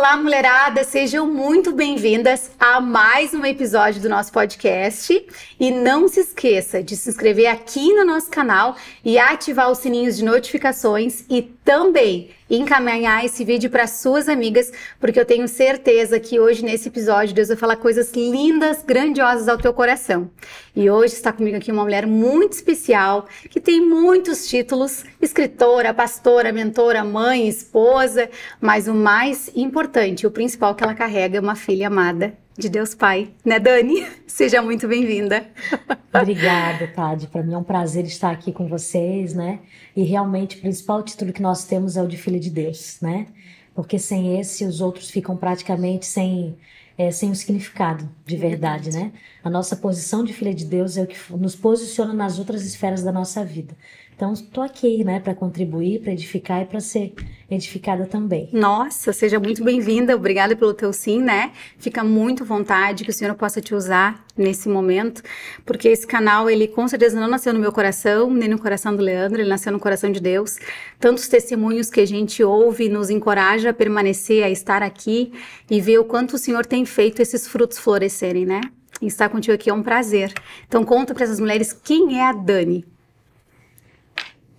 Olá, mulherada! Sejam muito bem-vindas a mais um episódio do nosso podcast. E não se esqueça de se inscrever aqui no nosso canal e ativar os sininhos de notificações e também encaminhar esse vídeo para suas amigas, porque eu tenho certeza que hoje nesse episódio Deus vai falar coisas lindas, grandiosas ao teu coração. E hoje está comigo aqui uma mulher muito especial, que tem muitos títulos: escritora, pastora, mentora, mãe, esposa, mas o mais importante, o principal que ela carrega é uma filha amada de Deus Pai, né, Dani? Seja muito bem-vinda. Obrigada, Tade. Para mim é um prazer estar aqui com vocês, né? E realmente o principal título que nós temos é o de Filha de Deus, né? Porque sem esse, os outros ficam praticamente sem, é, sem o significado de verdade, né? A nossa posição de filha de Deus é o que nos posiciona nas outras esferas da nossa vida. Então, estou aqui, né, para contribuir, para edificar e para ser edificada também. Nossa, seja muito bem-vinda. Obrigada pelo teu sim, né? Fica muito vontade que o Senhor possa te usar nesse momento, porque esse canal, ele com certeza não nasceu no meu coração, nem no coração do Leandro, ele nasceu no coração de Deus. Tantos testemunhos que a gente ouve nos encoraja a permanecer, a estar aqui e ver o quanto o Senhor tem feito esses frutos florescerem, né? Estar contigo aqui é um prazer. Então conta para essas mulheres quem é a Dani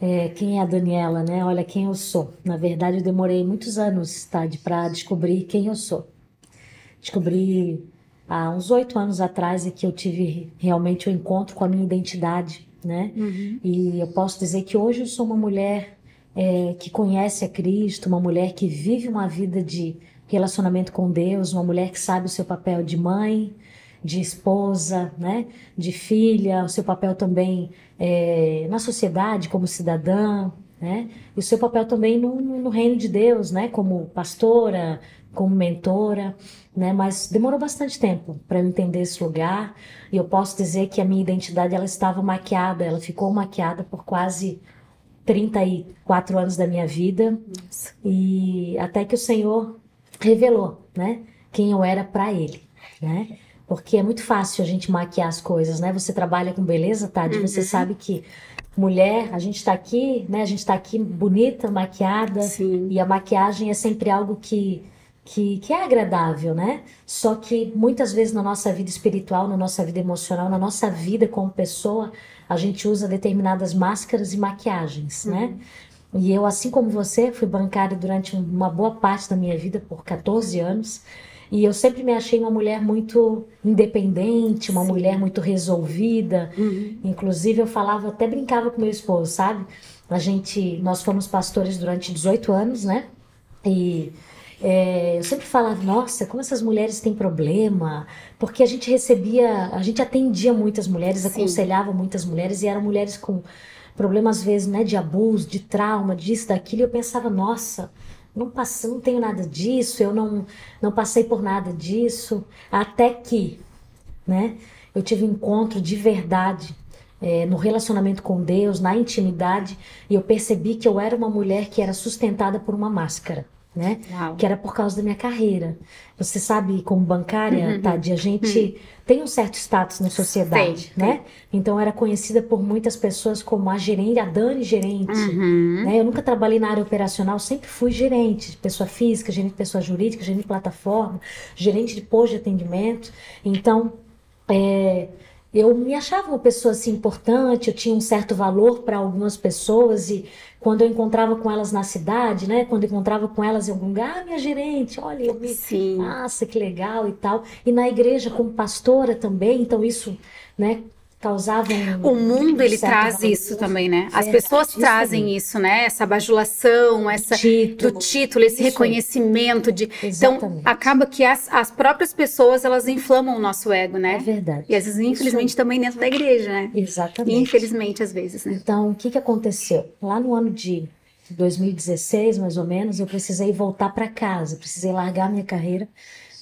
é, quem é a Daniela, né? Olha quem eu sou. Na verdade, eu demorei muitos anos, tá, para descobrir quem eu sou. Descobri há uns oito anos atrás é que eu tive realmente o um encontro com a minha identidade, né? Uhum. E eu posso dizer que hoje eu sou uma mulher é, que conhece a Cristo, uma mulher que vive uma vida de relacionamento com Deus, uma mulher que sabe o seu papel de mãe, de esposa, né, de filha, o seu papel também é, na sociedade como cidadã, né, e o seu papel também no, no reino de Deus, né, como pastora, como mentora, né, mas demorou bastante tempo para eu entender esse lugar e eu posso dizer que a minha identidade ela estava maquiada, ela ficou maquiada por quase 34 anos da minha vida Nossa. e até que o Senhor revelou, né, quem eu era para Ele, né? Porque é muito fácil a gente maquiar as coisas, né? Você trabalha com beleza, Tade, uhum. você sabe que mulher, a gente tá aqui, né? A gente tá aqui bonita, maquiada. Sim. E a maquiagem é sempre algo que, que, que é agradável, né? Só que muitas vezes na nossa vida espiritual, na nossa vida emocional, na nossa vida como pessoa, a gente usa determinadas máscaras e maquiagens, uhum. né? E eu, assim como você, fui bancária durante uma boa parte da minha vida, por 14 anos. E eu sempre me achei uma mulher muito independente, uma Sim. mulher muito resolvida. Uhum. Inclusive, eu falava, até brincava com meu esposo, sabe? A gente, nós fomos pastores durante 18 anos, né? E é, eu sempre falava, nossa, como essas mulheres têm problema, porque a gente recebia, a gente atendia muitas mulheres, Sim. aconselhava muitas mulheres e eram mulheres com problemas às vezes, né, de abuso, de trauma, disso, daquilo. E eu pensava, nossa, não passei, não tenho nada disso, eu não, não passei por nada disso, até que, né, eu tive um encontro de verdade é, no relacionamento com Deus, na intimidade, e eu percebi que eu era uma mulher que era sustentada por uma máscara né? Uau. Que era por causa da minha carreira. Você sabe, como bancária, uhum. Tadi, a gente uhum. tem um certo status na sociedade, Sei, né? Então era conhecida por muitas pessoas como a gerente, a Dani gerente. Uhum. Né? Eu nunca trabalhei na área operacional, sempre fui gerente, pessoa física, gerente de pessoa jurídica, gerente de plataforma, gerente de posto de atendimento. Então, é, eu me achava uma pessoa assim importante, eu tinha um certo valor para algumas pessoas e quando eu encontrava com elas na cidade, né, quando eu encontrava com elas em algum lugar, ah, minha gerente, olha, eu me, Sim. nossa, que legal e tal. E na igreja como pastora também, então isso, né, causavam. O mundo ele traz isso também, né? As Verdade, pessoas trazem também. isso, né? Essa bajulação, essa título, do título, esse reconhecimento de. Então, Exatamente. Então acaba que as, as próprias pessoas elas inflamam o nosso ego, né? É verdade. E às vezes infelizmente isso. também dentro da igreja, né? Exatamente. Infelizmente às vezes, né? Então o que que aconteceu lá no ano de 2016, mais ou menos, eu precisei voltar para casa, precisei largar minha carreira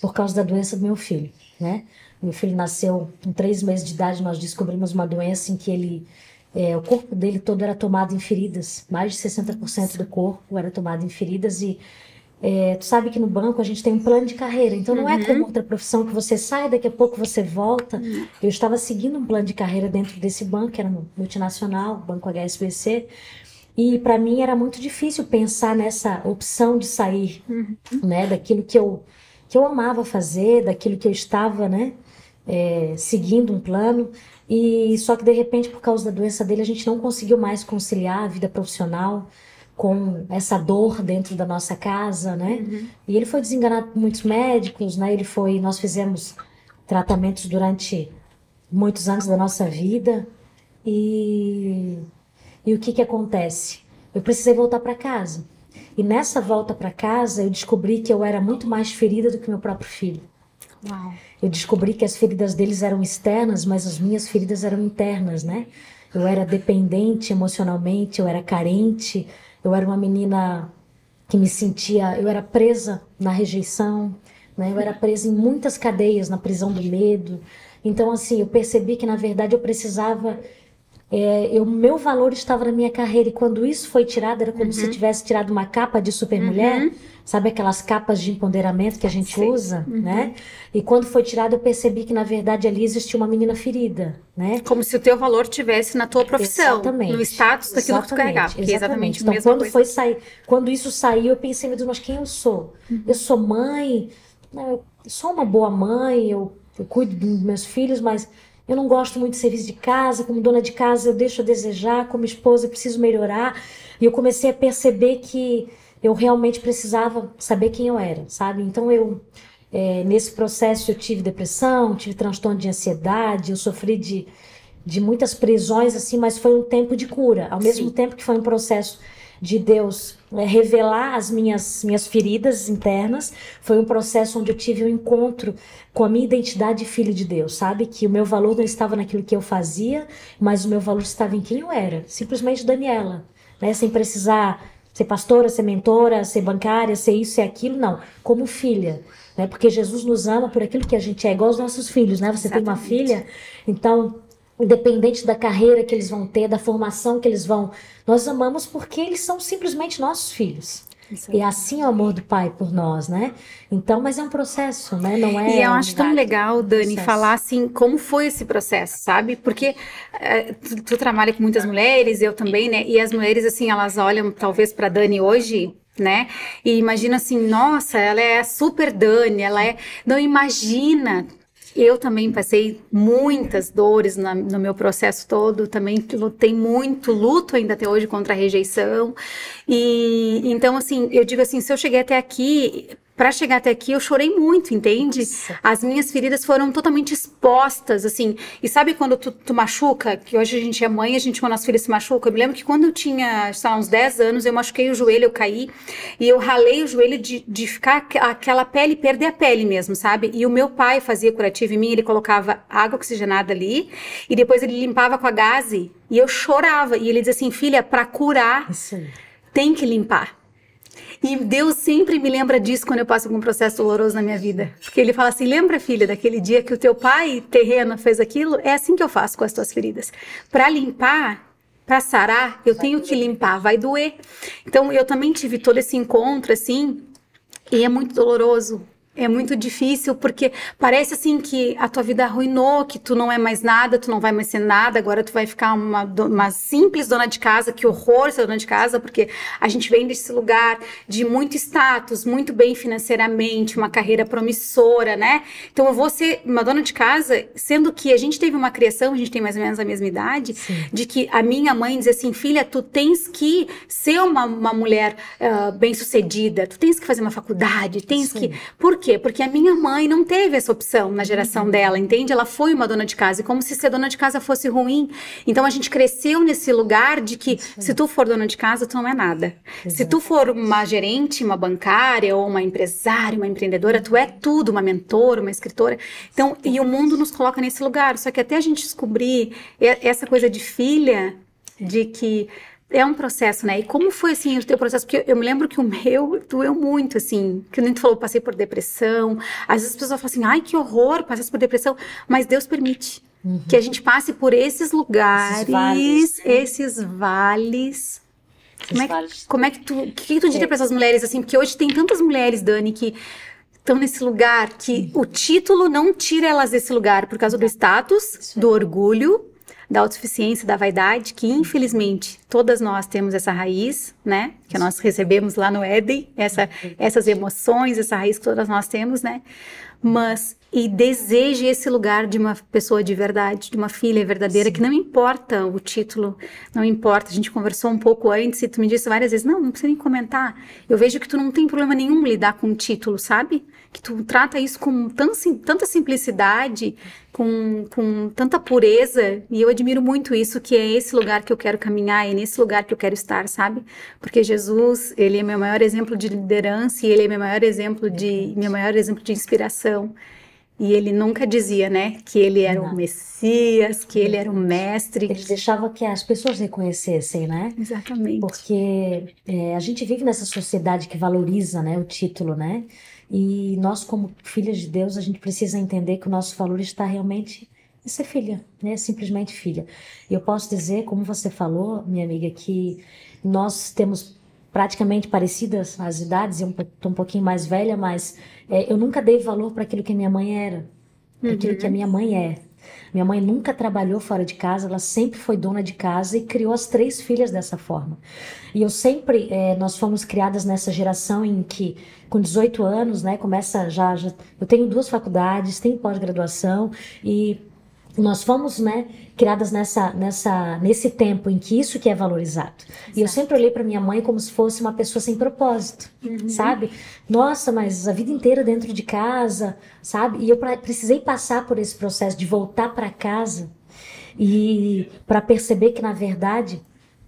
por causa da doença do meu filho, né? Meu filho nasceu com três meses de idade, nós descobrimos uma doença em que ele, é, o corpo dele todo era tomado em feridas. Mais de 60% do corpo era tomado em feridas e é, tu sabe que no banco a gente tem um plano de carreira, então não é uhum. é como outra profissão que você sai, daqui a pouco você volta. Uhum. Eu estava seguindo um plano de carreira dentro desse banco, que era multinacional, Banco HSBC, E para mim era muito difícil pensar nessa opção de sair, uhum. né, daquilo que eu que eu amava fazer, daquilo que eu estava, né, é, seguindo um plano. E só que de repente, por causa da doença dele, a gente não conseguiu mais conciliar a vida profissional com essa dor dentro da nossa casa, né? Uhum. E ele foi desenganado por muitos médicos, né? Ele foi, nós fizemos tratamentos durante muitos anos da nossa vida e e o que que acontece? Eu precisei voltar para casa. E nessa volta para casa, eu descobri que eu era muito mais ferida do que meu próprio filho. Uau. Eu descobri que as feridas deles eram externas, mas as minhas feridas eram internas, né? Eu era dependente emocionalmente, eu era carente, eu era uma menina que me sentia, eu era presa na rejeição, né? Eu era presa em muitas cadeias, na prisão do medo. Então, assim, eu percebi que na verdade eu precisava é, o meu valor estava na minha carreira e quando isso foi tirado era como uhum. se tivesse tirado uma capa de supermulher, uhum. sabe aquelas capas de empoderamento que a gente Sim. usa, uhum. né? E quando foi tirado eu percebi que na verdade ali existia uma menina ferida, né? Como se o teu valor tivesse na tua profissão, exatamente. no status daquilo exatamente. que tu carregava, exatamente. exatamente então quando coisa. foi sair, quando isso saiu eu pensei, meu Deus, mas quem eu sou? Uhum. Eu sou mãe, né? eu sou uma boa mãe, eu, eu cuido dos meus filhos, mas eu não gosto muito de serviço de casa, como dona de casa eu deixo a desejar, como esposa eu preciso melhorar. E eu comecei a perceber que eu realmente precisava saber quem eu era, sabe? Então eu é, nesse processo eu tive depressão, tive transtorno de ansiedade, eu sofri de, de muitas prisões assim, mas foi um tempo de cura, ao mesmo Sim. tempo que foi um processo de Deus é, revelar as minhas, minhas feridas internas. Foi um processo onde eu tive um encontro com a minha identidade de filho de Deus, sabe? Que o meu valor não estava naquilo que eu fazia, mas o meu valor estava em quem eu era. Simplesmente Daniela, né? Sem precisar ser pastora, ser mentora, ser bancária, ser isso, ser aquilo, não. Como filha, né? Porque Jesus nos ama por aquilo que a gente é, igual os nossos filhos, né? Você Exatamente. tem uma filha, então independente da carreira que eles vão ter, da formação que eles vão. Nós amamos porque eles são simplesmente nossos filhos. E assim é o amor do pai por nós, né? Então, mas é um processo, né? Não é. E eu acho tão legal, Dani, processo. falar assim como foi esse processo, sabe? Porque é, tu, tu, trabalha com muitas mulheres, eu também, né? E as mulheres assim, elas olham talvez para Dani hoje. Né? E imagina assim, nossa, ela é super Dani, ela é. Não imagina eu também passei muitas dores na, no meu processo todo, também lutei muito, luto ainda até hoje contra a rejeição. E então, assim, eu digo assim, se eu cheguei até aqui, para chegar até aqui eu chorei muito, entende? Nossa. As minhas feridas foram totalmente expostas, assim. E sabe quando tu, tu, machuca, que hoje a gente é mãe, a gente quando as filhas se machucam. Eu me lembro que quando eu tinha, sei lá, uns 10 anos, eu machuquei o joelho, eu caí e eu ralei o joelho de, de ficar aquela pele, perder a pele mesmo, sabe? E o meu pai fazia curativo em mim, ele colocava água oxigenada ali e depois ele limpava com a gaze e eu chorava. E ele dizia assim, filha, para curar, tem que limpar. E Deus sempre me lembra disso quando eu passo por um processo doloroso na minha vida. Porque Ele fala assim: lembra, filha, daquele dia que o teu pai terreno fez aquilo? É assim que eu faço com as tuas feridas. Para limpar, para sarar, eu tenho que limpar, vai doer. Então eu também tive todo esse encontro assim, e é muito doloroso é muito difícil porque parece assim que a tua vida arruinou, que tu não é mais nada, tu não vai mais ser nada, agora tu vai ficar uma, uma simples dona de casa, que horror ser dona de casa, porque a gente vem desse lugar de muito status, muito bem financeiramente, uma carreira promissora, né? Então eu vou ser uma dona de casa, sendo que a gente teve uma criação, a gente tem mais ou menos a mesma idade, Sim. de que a minha mãe dizia assim, filha, tu tens que ser uma, uma mulher uh, bem sucedida, tu tens que fazer uma faculdade, tens Sim. que... Por quê? Quê? Porque a minha mãe não teve essa opção na geração uhum. dela, entende? Ela foi uma dona de casa, e como se ser dona de casa fosse ruim. Então a gente cresceu nesse lugar de que se tu for dona de casa, tu não é nada. Exato. Se tu for uma gerente, uma bancária, ou uma empresária, uma empreendedora, tu é tudo, uma mentora, uma escritora. Então, e o mundo nos coloca nesse lugar. Só que até a gente descobrir essa coisa de filha, de que é um processo, né? E como foi, assim, o teu processo? Porque eu, eu me lembro que o meu doeu muito, assim. Que nem tu falou, passei por depressão. Às vezes as pessoas falam assim, ai, que horror, passei por depressão. Mas Deus permite uhum. que a gente passe por esses lugares, esses vales. Né? Esses vales. Como é, que, como é que tu... O que, que tu diria é. para essas mulheres, assim? Porque hoje tem tantas mulheres, Dani, que estão nesse lugar que o título não tira elas desse lugar por causa do status, do orgulho, da autossuficiência, da vaidade, que infelizmente todas nós temos essa raiz, né? Que nós recebemos lá no Éden, essa, essas emoções, essa raiz que todas nós temos, né? Mas e deseje esse lugar de uma pessoa de verdade, de uma filha verdadeira, Sim. que não importa o título, não importa. A gente conversou um pouco antes e tu me disse várias vezes, não, não precisa nem comentar. Eu vejo que tu não tem problema nenhum lidar com o título, sabe? Que tu trata isso com tanta simplicidade, com, com tanta pureza, e eu admiro muito isso, que é esse lugar que eu quero caminhar, é nesse lugar que eu quero estar, sabe? Porque Jesus, ele é meu maior exemplo de liderança e ele é meu maior exemplo de, meu maior exemplo de inspiração. E ele nunca dizia, né, que ele era Não. o Messias, que ele era o mestre. Ele deixava que as pessoas reconhecessem, né? Exatamente. Porque é, a gente vive nessa sociedade que valoriza, né, o título, né? E nós, como filhas de Deus, a gente precisa entender que o nosso valor está realmente em ser filha, né? Simplesmente filha. E eu posso dizer, como você falou, minha amiga, que nós temos praticamente parecidas as idades, eu estou um pouquinho mais velha, mas é, eu nunca dei valor para aquilo que a minha mãe era, uhum. aquilo que a minha mãe é. Minha mãe nunca trabalhou fora de casa, ela sempre foi dona de casa e criou as três filhas dessa forma. E eu sempre, é, nós fomos criadas nessa geração em que, com 18 anos, né, começa já, já eu tenho duas faculdades, tenho pós-graduação e nós fomos, né, criadas nessa, nessa, nesse tempo em que isso que é valorizado. Exato. E eu sempre olhei para minha mãe como se fosse uma pessoa sem propósito, uhum. sabe? Nossa, mas a vida inteira dentro de casa, sabe? E eu precisei passar por esse processo de voltar para casa e para perceber que na verdade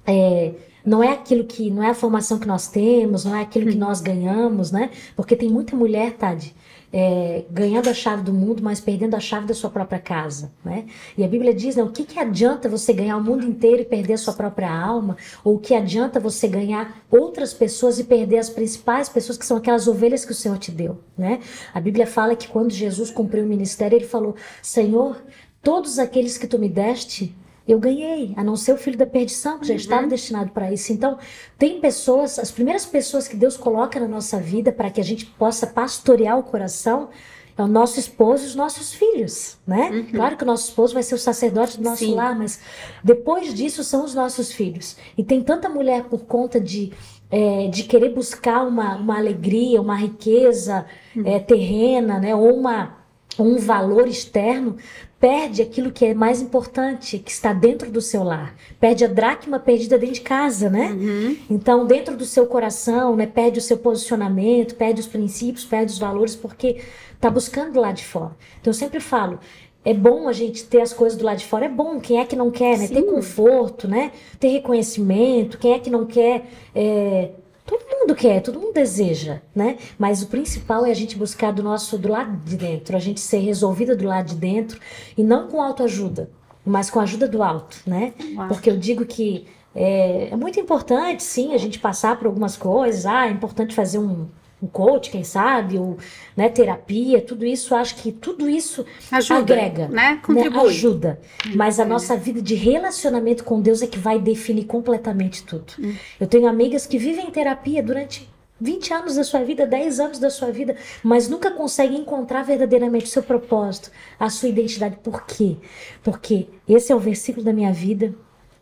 é, não é aquilo que não é a formação que nós temos, não é aquilo que uhum. nós ganhamos, né? Porque tem muita mulher, Tade, é, ganhando a chave do mundo, mas perdendo a chave da sua própria casa, né? E a Bíblia diz, né, o que, que adianta você ganhar o mundo inteiro e perder a sua própria alma? Ou o que adianta você ganhar outras pessoas e perder as principais pessoas que são aquelas ovelhas que o Senhor te deu, né? A Bíblia fala que quando Jesus cumpriu o ministério, ele falou: Senhor, todos aqueles que tu me deste, eu ganhei, a não ser o filho da perdição, que já uhum. estava destinado para isso. Então, tem pessoas, as primeiras pessoas que Deus coloca na nossa vida para que a gente possa pastorear o coração é o nosso esposo e os nossos filhos, né? Uhum. Claro que o nosso esposo vai ser o sacerdote do nosso Sim. lar, mas depois disso são os nossos filhos. E tem tanta mulher por conta de é, de querer buscar uma, uma alegria, uma riqueza uhum. é, terrena, né? Ou uma um valor externo, perde aquilo que é mais importante, que está dentro do seu lar. Perde a dracma perdida dentro de casa, né? Uhum. Então, dentro do seu coração, né, perde o seu posicionamento, perde os princípios, perde os valores, porque está buscando lá de fora. Então, eu sempre falo, é bom a gente ter as coisas do lado de fora, é bom. Quem é que não quer, né? Ter conforto, né? Ter reconhecimento. Quem é que não quer é, Todo mundo quer, todo mundo deseja, né? Mas o principal é a gente buscar do nosso do lado de dentro, a gente ser resolvida do lado de dentro e não com autoajuda, mas com a ajuda do alto, né? Uau. Porque eu digo que é, é, muito importante, sim, a gente passar por algumas coisas. Ah, é importante fazer um, um coach, quem sabe, ou né, terapia, tudo isso, acho que tudo isso ajuda, agrega, né? Contribui. Né, ajuda. Hum, Mas a nossa vida de relacionamento com Deus é que vai definir completamente tudo. Hum. Eu tenho amigas que vivem em terapia durante 20 anos da sua vida, 10 anos da sua vida, mas nunca conseguem encontrar verdadeiramente o seu propósito, a sua identidade. Por quê? Porque esse é o versículo da minha vida,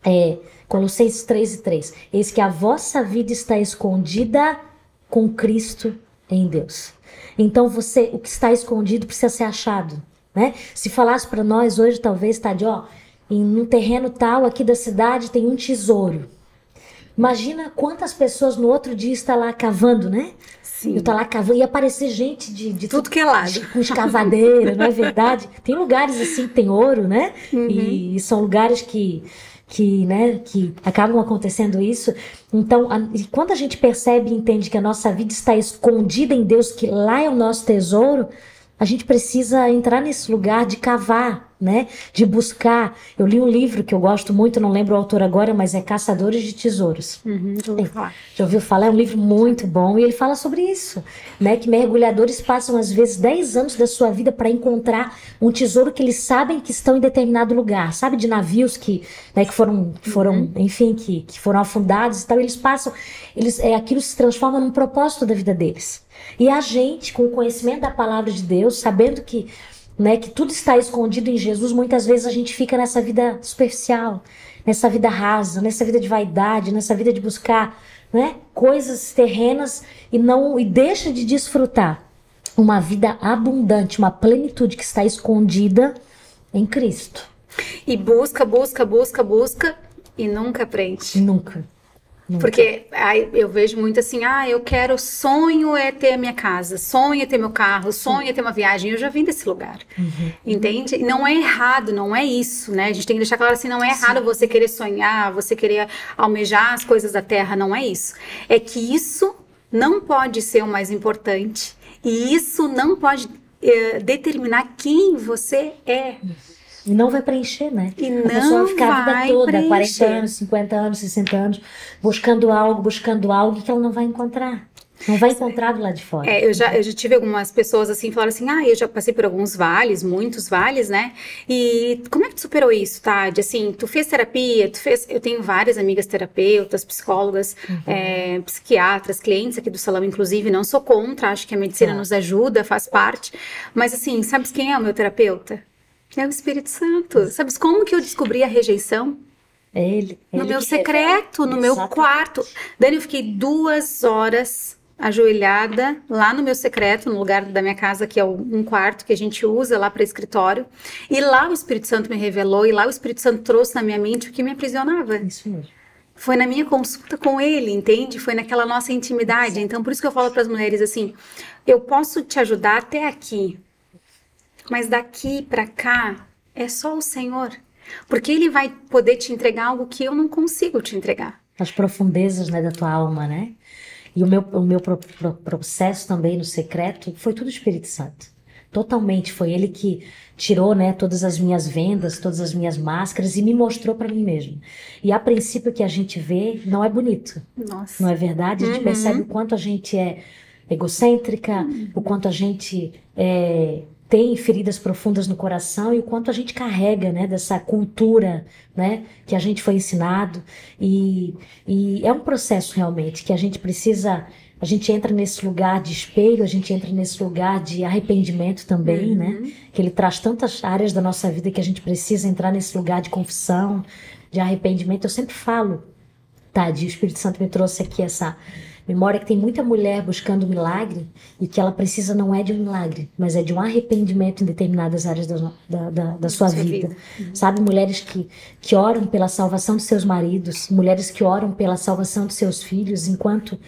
é Colossenses 3 e 3. Eis que a vossa vida está escondida com Cristo em Deus. Então você, o que está escondido precisa ser achado, né? Se falasse para nós hoje, talvez tá de ó, em um terreno tal aqui da cidade tem um tesouro. Imagina quantas pessoas no outro dia está lá cavando, né? Sim. Eu tá lá cavando e aparecer gente de, de tudo que é lado, com escavadeira, não é verdade? Tem lugares assim que tem ouro, né? Uhum. E, e são lugares que que, né, que acabam acontecendo isso. Então, a, quando a gente percebe e entende que a nossa vida está escondida em Deus, que lá é o nosso tesouro, a gente precisa entrar nesse lugar de cavar, né? De buscar. Eu li um livro que eu gosto muito, não lembro o autor agora, mas é Caçadores de Tesouros. Uhum, já ouviu falar. Já ouviu falar? É um livro muito bom e ele fala sobre isso, né? Que mergulhadores passam às vezes 10 anos da sua vida para encontrar um tesouro que eles sabem que estão em determinado lugar. Sabe de navios que, né, que foram, foram uhum. enfim, que, que foram afundados e tal. Eles passam, eles, é, aquilo se transforma num propósito da vida deles. E a gente, com o conhecimento da palavra de Deus, sabendo que né, que tudo está escondido em Jesus, muitas vezes a gente fica nessa vida superficial, nessa vida rasa, nessa vida de vaidade, nessa vida de buscar, né, coisas terrenas e não e deixa de desfrutar uma vida abundante, uma plenitude que está escondida em Cristo. E busca, busca, busca, busca e nunca aprende. Nunca. Nunca. Porque aí eu vejo muito assim, ah, eu quero, sonho é ter a minha casa, sonho é ter meu carro, sonho é ter uma viagem. Eu já vim desse lugar, Uhum. entende? Não é errado, não é isso, né? A gente tem que deixar claro assim, não é errado você querer sonhar, você querer almejar as coisas da terra, não é isso. É que isso não pode ser o mais importante e isso não pode eh, determinar quem você é. E não vai preencher, né? E a pessoa vai ficar a vida toda, 40 preencher. anos, 50 anos, 60 anos, buscando algo, buscando algo que ela não vai encontrar. Não vai encontrar do lado de fora. É, eu já, eu já tive algumas pessoas assim, falaram assim, ah, eu já passei por alguns vales, muitos vales, né? E como é que tu superou isso, Tade? Assim, tu fez terapia, tu fez... Eu tenho várias amigas terapeutas, psicólogas, é, psiquiatras, clientes aqui do salão, inclusive, não sou contra, acho que a medicina Tá. nos ajuda, faz parte. Mas assim, sabes quem é o meu terapeuta? É o Espírito Santo. Sabes como que eu descobri a rejeição? É ele. é No ele meu secreto, no meu Exatamente. quarto. Dani, eu fiquei duas horas ajoelhada lá no meu secreto, no lugar da minha casa, que é um quarto que a gente usa lá para escritório. E lá o Espírito Santo me revelou, e lá o Espírito Santo trouxe na minha mente o que me aprisionava. Isso mesmo. Foi na minha consulta com ele, entende? Foi naquela nossa intimidade. Então, por isso que eu falo para as mulheres assim: eu posso te ajudar até aqui, mas daqui para cá é só o Senhor. Porque ele vai poder te entregar algo que eu não consigo te entregar. As profundezas né, da tua alma, né? E o meu, o meu pro- pro- processo também no secreto foi tudo Espírito Santo. Totalmente. Foi ele que tirou né, todas as minhas vendas, todas as minhas máscaras e me mostrou para mim mesmo. E a princípio que a gente vê não é bonito. Nossa. Não é verdade? A gente Uhum. percebe o quanto a gente é egocêntrica, o quanto a gente é, tem feridas profundas no coração e o quanto a gente carrega, né, dessa cultura, né, que a gente foi ensinado. E, e é um processo realmente que a gente precisa. A gente entra nesse lugar de espelho, a gente entra nesse lugar de arrependimento também, né? Que ele traz tantas áreas da nossa vida que a gente precisa entrar nesse lugar de confissão, de arrependimento. Eu sempre falo Tade, o Espírito Santo me trouxe aqui essa memória que tem muita mulher buscando milagre e que ela precisa não é de um milagre, mas é de um arrependimento em determinadas áreas da, da, da, da sua vida. vida. Sabe, mulheres que, que oram pela salvação de seus maridos, mulheres que oram pela salvação de seus filhos, enquanto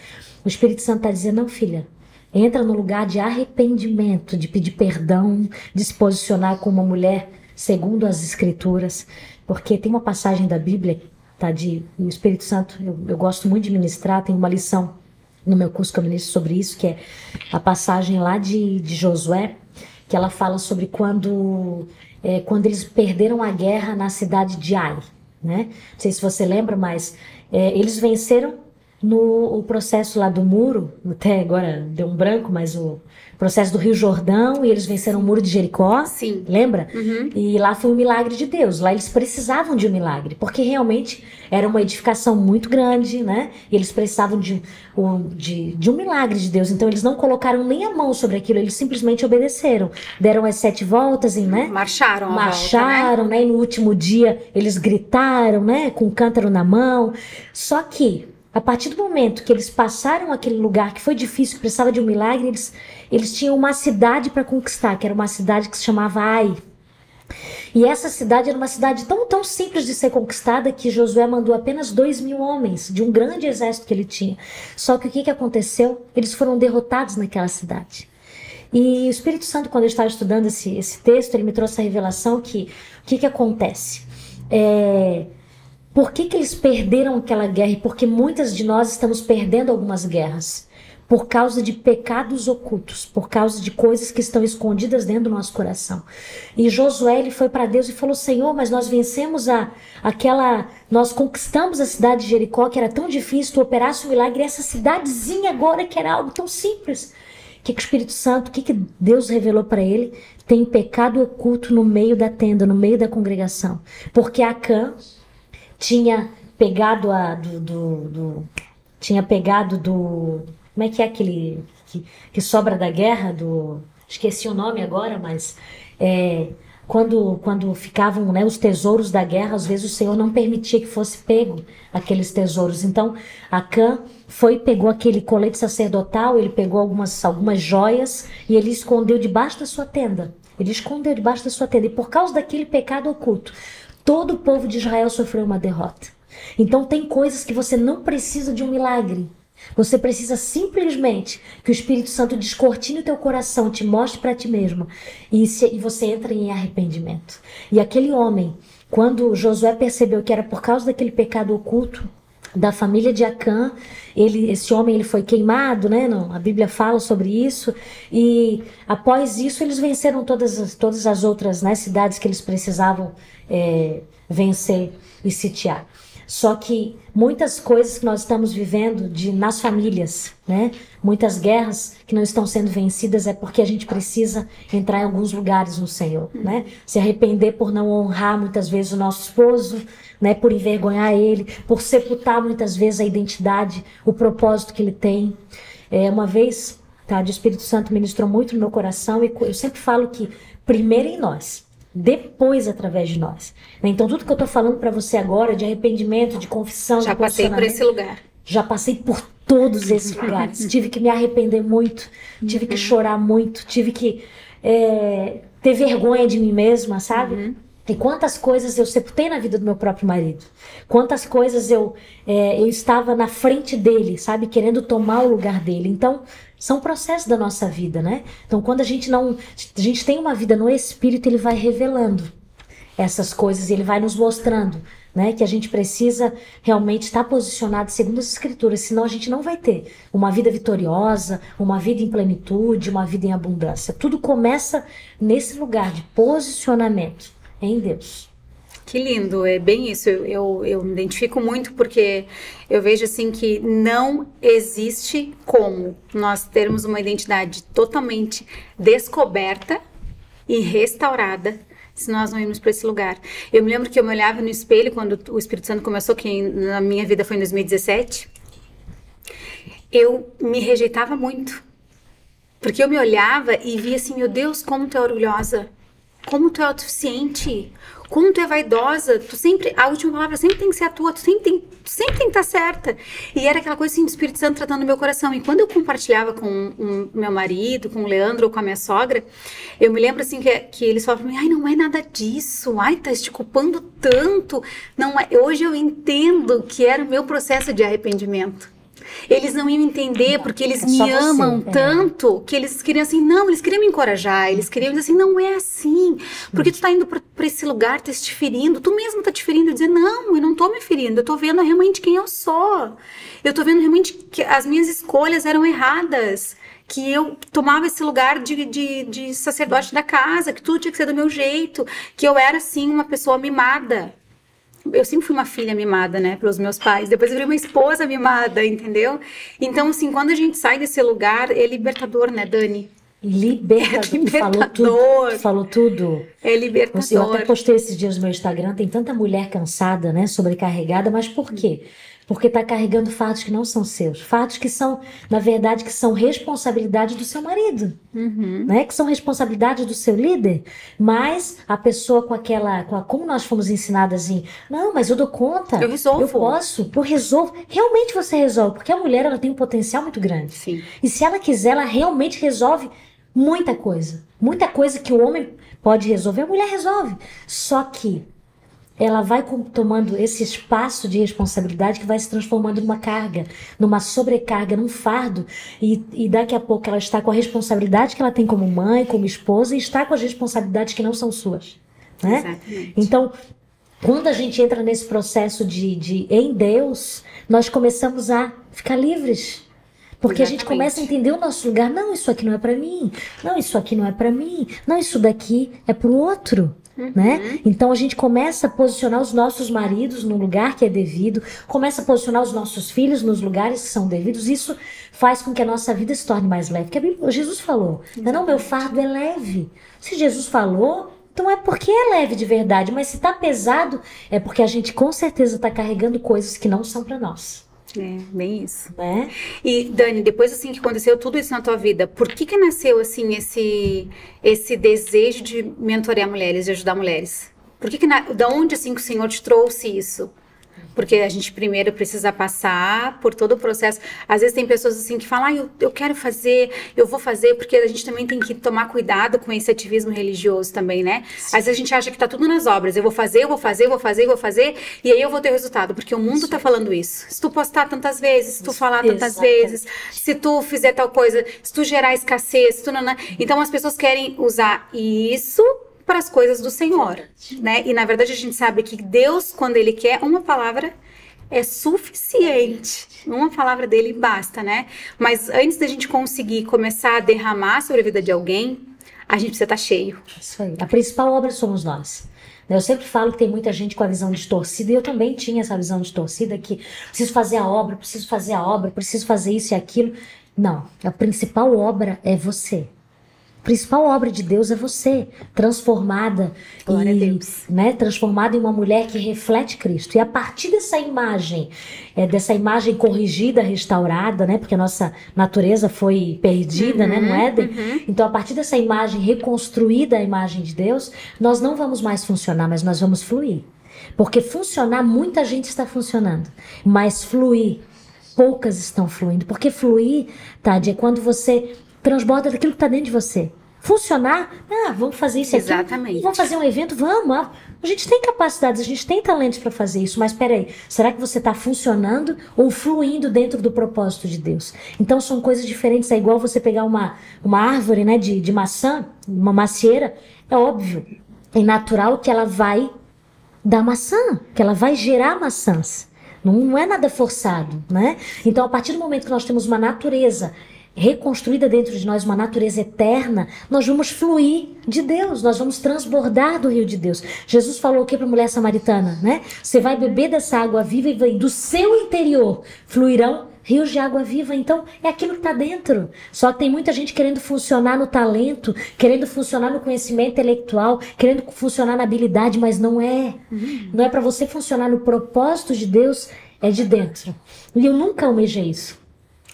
o Espírito Santo está dizendo, não, filha, entra no lugar de arrependimento, de pedir perdão, de se posicionar como uma mulher segundo as Escrituras, porque tem uma passagem da Bíblia, tá? De o Espírito Santo, eu, eu gosto muito de ministrar, tem uma lição no meu curso que eu ministro sobre isso, que é a passagem lá de, de Josué, que ela fala sobre quando, é, quando eles perderam a guerra na cidade de Ai, né? Não sei se você lembra, mas é, eles venceram no o processo lá do muro, até agora deu um branco, mas o processo do Rio Jordão, e eles venceram o muro de Jericó. Sim. Lembra? Uhum. E lá foi um milagre de Deus. Lá eles precisavam de um milagre, porque realmente era uma edificação muito grande, né? E eles precisavam de, um- de, de um milagre de Deus. Então eles não colocaram nem a mão sobre aquilo, eles simplesmente obedeceram. Deram as sete voltas, em, né? Marcharam a volta, né? marcharam, né? E no último dia eles gritaram, né? Com o cântaro na mão. Só que a partir do momento que eles passaram aquele lugar que foi difícil, precisava de um milagre, eles, eles tinham uma cidade para conquistar, que era uma cidade que se chamava Ai. E essa cidade era uma cidade tão, tão simples de ser conquistada que Josué mandou apenas dois mil homens de um grande exército que ele tinha. Só que o que, que aconteceu? Eles foram derrotados naquela cidade. E o Espírito Santo, quando eu estava estudando esse, esse texto, ele me trouxe a revelação que o que, que acontece? É, por que, que eles perderam aquela guerra? Porque muitas de nós estamos perdendo algumas guerras por causa de pecados ocultos, por causa de coisas que estão escondidas dentro do nosso coração. E Josué ele foi para Deus e falou: Senhor, mas nós vencemos a aquela, nós conquistamos a cidade de Jericó que era tão difícil, tu operasse um milagre, e essa cidadezinha agora que era algo tão simples. O que, que o Espírito Santo, o que, que Deus revelou para ele? Tem pecado oculto no meio da tenda, no meio da congregação. Porque Acã tinha pegado a do, do, do- tinha pegado do como é que é aquele que, que sobra da guerra do esqueci o nome agora mas É, quando, quando ficavam né, os tesouros da guerra, às vezes o Senhor não permitia que fosse pego aqueles tesouros. Então, Acã foi pegou aquele colete sacerdotal, ele pegou algumas, algumas joias e ele escondeu debaixo da sua tenda. Ele escondeu debaixo da sua tenda. E por causa daquele pecado oculto, todo o povo de Israel sofreu uma derrota. Então, tem coisas que você não precisa de um milagre. Você precisa simplesmente que o Espírito Santo descortine o teu coração, te mostre para ti mesmo e, se, e você entra em arrependimento. E aquele homem, quando Josué percebeu que era por causa daquele pecado oculto da família de Acã, ele, esse homem ele foi queimado, né? Não, a Bíblia fala sobre isso. E após isso eles venceram todas as, todas as outras né, cidades que eles precisavam é, vencer e sitiar. Só que muitas coisas que nós estamos vivendo de, nas famílias, né? Muitas guerras que não estão sendo vencidas é porque a gente precisa entrar em alguns lugares no Senhor, né? Se arrepender por não honrar muitas vezes o nosso esposo, né? Por envergonhar ele, por sepultar muitas vezes a identidade, o propósito que ele tem. É, uma vez, tá? O Espírito Santo ministrou muito no meu coração e eu sempre falo que primeiro em nós depois através de nós. Então tudo que eu estou falando para você agora de arrependimento, de confissão, já de passei por esse lugar. Já passei por todos esses lugares. tive que me arrepender muito, tive que uhum. chorar muito, tive que é, ter vergonha de mim mesma, sabe? Uhum. E quantas coisas eu sepultei na vida do meu próprio marido. Quantas coisas eu, é, eu estava na frente dele, sabe? Querendo tomar o lugar dele. Então, são processos da nossa vida, né? Então, quando a gente não. A gente tem uma vida no espírito, ele vai revelando essas coisas, ele vai nos mostrando, né? Que a gente precisa realmente estar posicionado segundo as escrituras, senão a gente não vai ter uma vida vitoriosa, uma vida em plenitude, uma vida em abundância. Tudo começa nesse lugar de posicionamento em Deus. Que lindo, é bem isso. Eu, eu, eu, me identifico muito porque eu vejo assim que não existe como nós termos uma identidade totalmente descoberta e restaurada se nós não irmos para esse lugar. Eu me lembro que eu me olhava no espelho quando o Espírito Santo começou, que na minha vida foi em 2017. Eu me rejeitava muito. Porque eu me olhava e via assim, meu Deus, como tu é orgulhosa como tu é autossuficiente, como tu é vaidosa, tu sempre, a última palavra sempre tem que ser a tua, tu sempre tem, tu sempre tem que estar certa. E era aquela coisa assim do Espírito Santo tratando meu coração. E quando eu compartilhava com um, meu marido, com o Leandro ou com a minha sogra, eu me lembro assim que, que eles falavam pra mim, ai, não é nada disso, ai, tá te culpando tanto. Não é. Hoje eu entendo que era o meu processo de arrependimento. Eles não iam entender porque eles é me amam você, é. tanto que eles queriam assim, não, eles queriam me encorajar, eles queriam dizer assim, não é assim, porque tu tá indo para esse lugar, tá te ferindo, tu mesmo tá te ferindo, eu dizer, não, eu não tô me ferindo, eu tô vendo realmente quem eu sou, eu tô vendo realmente que as minhas escolhas eram erradas, que eu tomava esse lugar de, de, de sacerdote da casa, que tudo tinha que ser do meu jeito, que eu era, assim, uma pessoa mimada, eu sempre fui uma filha mimada, né, pelos meus pais. Depois eu virei uma esposa mimada, entendeu? Então, assim, quando a gente sai desse lugar, é libertador, né, Dani? Libertador. É libertador. Falou tudo. Falou tudo. É libertador. Eu até postei esses dias no meu Instagram, tem tanta mulher cansada, né, sobrecarregada, mas por quê? Porque está carregando fatos que não são seus, fatos que são, na verdade, que são responsabilidade do seu marido, uhum. né? Que são responsabilidade do seu líder, mas a pessoa com aquela, com a, como nós fomos ensinadas em, não, mas eu dou conta, eu resolvo, eu posso, eu resolvo. Realmente você resolve, porque a mulher ela tem um potencial muito grande. Sim. E se ela quiser, ela realmente resolve muita coisa, muita coisa que o homem pode resolver, a mulher resolve. Só que ela vai tomando esse espaço de responsabilidade que vai se transformando numa carga, numa sobrecarga, num fardo. E, e daqui a pouco ela está com a responsabilidade que ela tem como mãe, como esposa, e está com as responsabilidades que não são suas. Né? Exatamente. Então, quando a gente entra nesse processo de, de em Deus, nós começamos a ficar livres. Porque Exatamente. a gente começa a entender o nosso lugar. Não, isso aqui não é para mim. Não, isso aqui não é para mim. Não, isso daqui é para o outro. Uhum. Né? Então a gente começa a posicionar os nossos maridos no lugar que é devido, começa a posicionar os nossos filhos nos lugares que são devidos. Isso faz com que a nossa vida se torne mais leve. Porque Jesus falou: não, não, meu fardo é leve. Se Jesus falou, então é porque é leve de verdade. Mas se está pesado, é porque a gente com certeza está carregando coisas que não são para nós. É, bem isso. Né? E Dani, depois assim que aconteceu tudo isso na tua vida, por que que nasceu assim esse esse desejo de mentorear mulheres, de ajudar mulheres? Por que que na, da onde assim que o Senhor te trouxe isso? Porque a gente primeiro precisa passar por todo o processo. Às vezes tem pessoas assim que falam, ah, eu, eu quero fazer, eu vou fazer, porque a gente também tem que tomar cuidado com esse ativismo religioso também, né? Sim. Às vezes a gente acha que tá tudo nas obras. Eu vou fazer, eu vou fazer, eu vou fazer, eu vou fazer, e aí eu vou ter resultado, porque o mundo tá falando isso. Se tu postar tantas vezes, se tu falar tantas vezes, se tu fizer tal coisa, se tu gerar escassez, se tu não... Então as pessoas querem usar isso para as coisas do Senhor, né? E na verdade a gente sabe que Deus, quando Ele quer uma palavra, é suficiente. Uma palavra dele basta, né? Mas antes da gente conseguir começar a derramar sobre a vida de alguém, a gente precisa estar tá cheio. Isso aí. A principal obra somos nós. Eu sempre falo que tem muita gente com a visão distorcida, e eu também tinha essa visão distorcida que preciso fazer a obra, preciso fazer a obra, preciso fazer isso e aquilo. Não, a principal obra é você. Principal obra de Deus é você, transformada Glória e, a Deus. Né, transformada em uma mulher que reflete Cristo. E a partir dessa imagem, é, dessa imagem corrigida, restaurada, né, porque a nossa natureza foi perdida, uhum, né, no Éden. Uhum. Então, a partir dessa imagem reconstruída, a imagem de Deus, nós não vamos mais funcionar, mas nós vamos fluir. Porque funcionar, muita gente está funcionando, mas fluir, poucas estão fluindo. Porque fluir, Tade, é quando você transborda daquilo que está dentro de você. Funcionar, ah, vamos fazer isso aqui. Exatamente. Vamos fazer um evento, vamos. Ah, a gente tem capacidades, a gente tem talentos para fazer isso, mas peraí, será que você está funcionando ou fluindo dentro do propósito de Deus? Então são coisas diferentes. É igual você pegar uma, uma árvore né, de, de maçã, uma macieira, é óbvio, é natural que ela vai dar maçã, que ela vai gerar maçãs. Não, não é nada forçado, né? Então, a partir do momento que nós temos uma natureza reconstruída dentro de nós uma natureza eterna, nós vamos fluir de Deus, nós vamos transbordar do rio de Deus. Jesus falou o que para a mulher samaritana, né? Você vai beber dessa água viva e do seu interior fluirão rios de água viva. Então, é aquilo que está dentro. Só que tem muita gente querendo funcionar no talento, querendo funcionar no conhecimento intelectual, querendo funcionar na habilidade, mas não é. Uhum. Não é para você funcionar no propósito de Deus, é de dentro. E eu nunca almejei isso.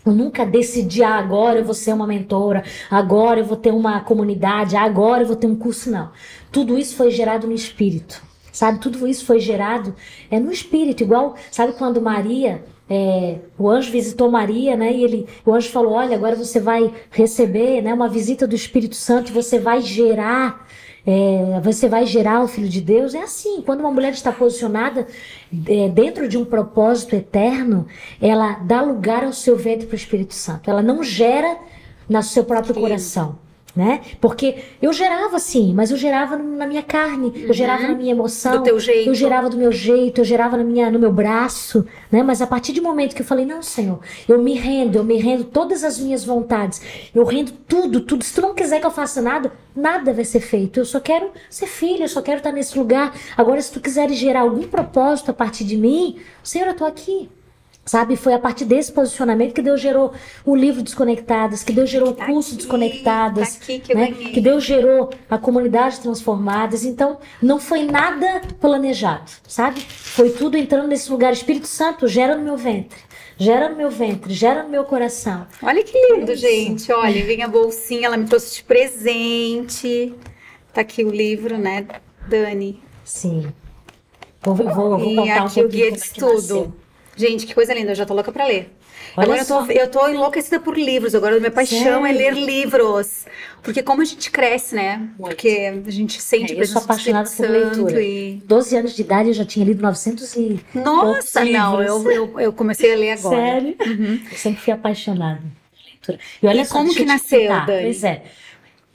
Eu nunca decidi, ah, agora eu vou ser uma mentora, agora eu vou ter uma comunidade, agora eu vou ter um curso, não. Tudo isso foi gerado no espírito, sabe? Tudo isso foi gerado é no espírito, igual, sabe quando Maria, é, o anjo visitou Maria, né? E ele, o anjo falou, olha, agora você vai receber, né, uma visita do Espírito Santo, você vai gerar é, você vai gerar o Filho de Deus. É assim, quando uma mulher está posicionada é, dentro de um propósito eterno, ela dá lugar ao seu ventre para o Espírito Santo. Ela não gera no seu próprio Sim. coração né? Porque eu gerava assim, mas eu gerava na minha carne, eu gerava na minha emoção, do teu jeito. eu gerava do meu jeito, eu gerava na minha, no meu braço, né? Mas a partir do momento que eu falei, não, Senhor, eu me rendo, eu me rendo todas as minhas vontades, eu rendo tudo, tudo. Se tu não quiser que eu faça nada, nada vai ser feito. Eu só quero ser filho, eu só quero estar nesse lugar. Agora, se tu quiseres gerar algum propósito a partir de mim, Senhor, eu tô aqui. Sabe, foi a partir desse posicionamento que Deus gerou o livro Desconectadas, que Deus gerou o curso aqui, Desconectadas, tá que, né? que Deus gerou a comunidade Transformadas. Então, não foi nada planejado, sabe? Foi tudo entrando nesse lugar. Espírito Santo gera no meu ventre. Gera no meu ventre, gera no meu coração. Olha que lindo, gente. Olha, vem a bolsinha, ela me trouxe de presente. Tá aqui o livro, né, Dani? Sim. Vou, vou, vou e aqui um o guia de estudo. Gente, que coisa linda, eu já tô louca pra ler. Olha agora eu tô, eu tô enlouquecida por livros, agora a minha paixão é Sério? é ler livros. Porque como a gente cresce, né? Muito. Porque a gente sente é, Eu sou apaixonada por leitura. E... 12 anos de idade eu já tinha lido 900 e Nossa, não, eu, eu, eu, comecei a ler agora. Sério? Uhum. Eu sempre fui apaixonada por leitura. E, olha e só, como que nasceu, Dani? Pois é.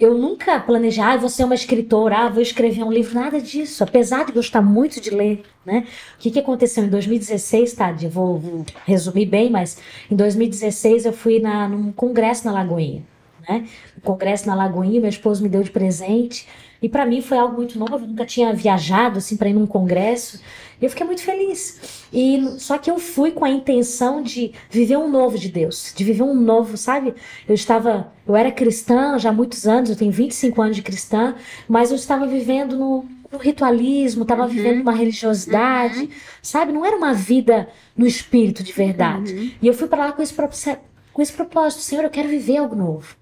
Eu nunca planejei, ah, vou ser uma escritora, ah, vou escrever um livro, nada disso. Apesar de gostar muito de ler, né? O que, que aconteceu em 2016, tá? Vou, vou resumir bem, mas em 2016 eu fui na, num congresso na Lagoinha, né? Congresso na Lagoinha, meu esposo me deu de presente. E para mim foi algo muito novo, eu nunca tinha viajado assim para ir num congresso. E eu fiquei muito feliz. E só que eu fui com a intenção de viver um novo de Deus, de viver um novo, sabe? Eu estava, eu era cristã já há muitos anos, eu tenho 25 anos de cristã, mas eu estava vivendo no no ritualismo, estava Uhum. vivendo uma religiosidade, sabe? Não era uma vida no espírito de verdade. Uhum. E eu fui para lá com esse, com esse propósito, Senhor, eu quero viver algo novo.